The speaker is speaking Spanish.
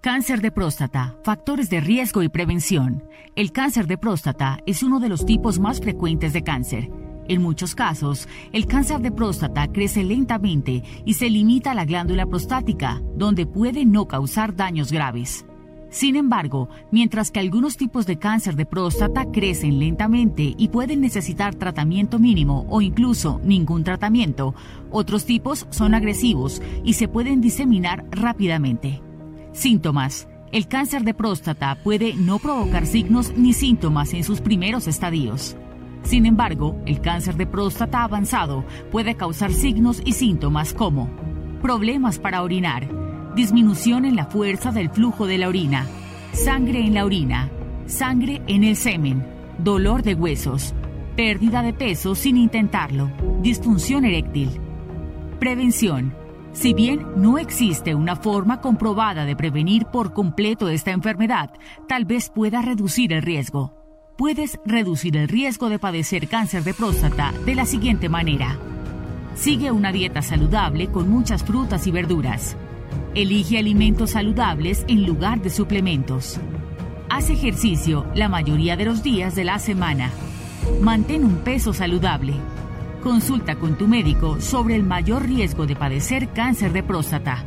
Cáncer de próstata, factores de riesgo y prevención. El cáncer de próstata es uno de los tipos más frecuentes de cáncer en muchos casos, el cáncer de próstata crece lentamente y se limita a la glándula prostática, donde puede no causar daños graves. Sin embargo, mientras que algunos tipos de cáncer de próstata crecen lentamente y pueden necesitar tratamiento mínimo o incluso ningún tratamiento, otros tipos son agresivos y se pueden diseminar rápidamente. Síntomas. El cáncer de próstata puede no provocar signos ni síntomas en sus primeros estadios. Sin embargo, el cáncer de próstata avanzado puede causar signos y síntomas como problemas para orinar, disminución en la fuerza del flujo de la orina, sangre en la orina, sangre en el semen, dolor de huesos, pérdida de peso sin intentarlo, disfunción eréctil. Prevención. Si bien no existe una forma comprobada de prevenir por completo esta enfermedad, tal vez pueda reducir el riesgo puedes reducir el riesgo de padecer cáncer de próstata de la siguiente manera. Sigue una dieta saludable con muchas frutas y verduras. Elige alimentos saludables en lugar de suplementos. Haz ejercicio la mayoría de los días de la semana. Mantén un peso saludable. Consulta con tu médico sobre el mayor riesgo de padecer cáncer de próstata.